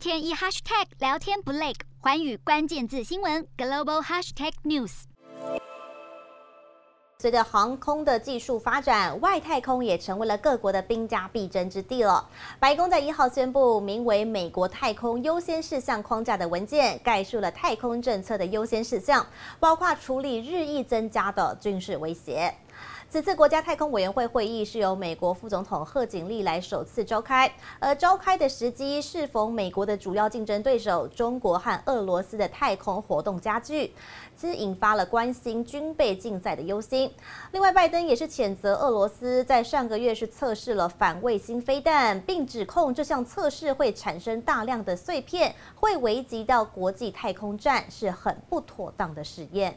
天一 hashtag 聊天不累，寰宇关键字新闻 global hashtag news。随着航空的技术发展，外太空也成为了各国的兵家必争之地了。白宫在一号宣布，名为《美国太空优先事项框架》的文件，概述了太空政策的优先事项，包括处理日益增加的军事威胁。此次国家太空委员会会议是由美国副总统贺锦丽来首次召开，而召开的时机适逢美国的主要竞争对手中国和俄罗斯的太空活动加剧，此引发了关心军备竞赛的忧心。另外，拜登也是谴责俄罗斯在上个月是测试了反卫星飞弹，并指控这项测试会产生大量的碎片，会危及到国际太空站，是很不妥当的实验。